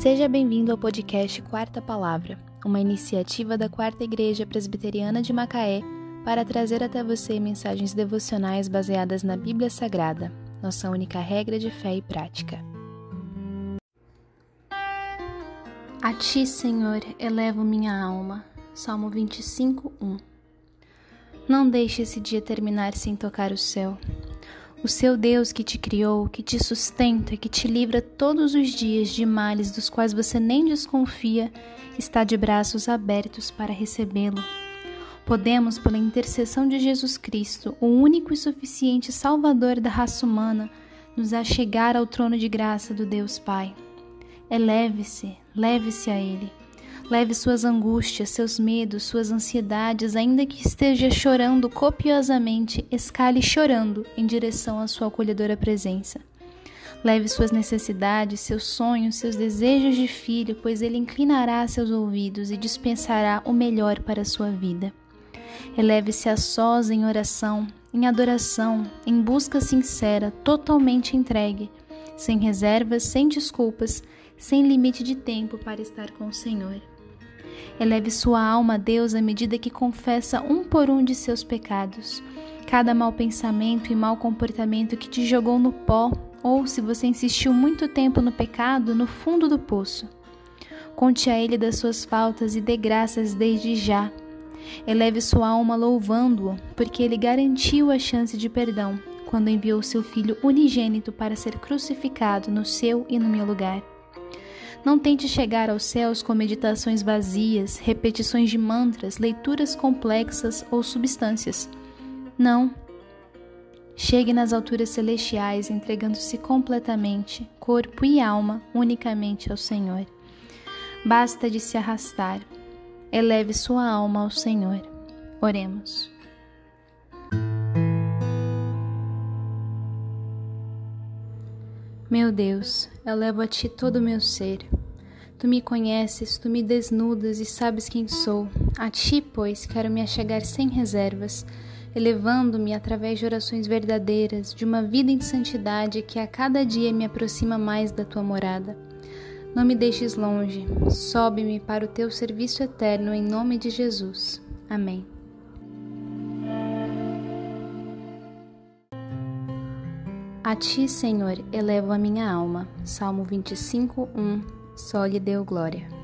Seja bem-vindo ao podcast Quarta Palavra, uma iniciativa da Quarta Igreja Presbiteriana de Macaé para trazer até você mensagens devocionais baseadas na Bíblia Sagrada, nossa única regra de fé e prática. A ti, Senhor, elevo minha alma. Salmo 25, 1. Não deixe esse dia terminar sem tocar o céu. O seu Deus que te criou, que te sustenta, que te livra todos os dias de males dos quais você nem desconfia, está de braços abertos para recebê-lo. Podemos, pela intercessão de Jesus Cristo, o único e suficiente Salvador da raça humana, nos achegar ao trono de graça do Deus Pai. Eleve-se, leve-se a Ele. Leve suas angústias, seus medos, suas ansiedades, ainda que esteja chorando copiosamente, escale chorando em direção à sua acolhedora presença. Leve suas necessidades, seus sonhos, seus desejos de filho, pois ele inclinará seus ouvidos e dispensará o melhor para a sua vida. Eleve-se a sós em oração, em adoração, em busca sincera, totalmente entregue, sem reservas, sem desculpas, sem limite de tempo para estar com o Senhor. Eleve sua alma a Deus à medida que confessa um por um de seus pecados. Cada mau pensamento e mau comportamento que te jogou no pó, ou se você insistiu muito tempo no pecado, no fundo do poço. Conte a Ele das suas faltas e dê graças desde já. Eleve sua alma louvando-o, porque Ele garantiu a chance de perdão quando enviou seu Filho unigênito para ser crucificado no seu e no meu lugar. Não tente chegar aos céus com meditações vazias, repetições de mantras, leituras complexas ou substâncias. Não. Chegue nas alturas celestiais entregando-se completamente, corpo e alma, unicamente ao Senhor. Basta de se arrastar. Eleve sua alma ao Senhor. Oremos. Meu Deus, eu levo a Ti todo o meu ser. Tu me conheces, Tu me desnudas e sabes quem sou. A Ti, pois, quero me achegar sem reservas, elevando-me através de orações verdadeiras, de uma vida em santidade que a cada dia me aproxima mais da Tua morada. Não me deixes longe, sobe-me para o Teu serviço eterno em nome de Jesus. Amém. A ti, Senhor, elevo a minha alma. Salmo 25, 1. Só lhe deu glória.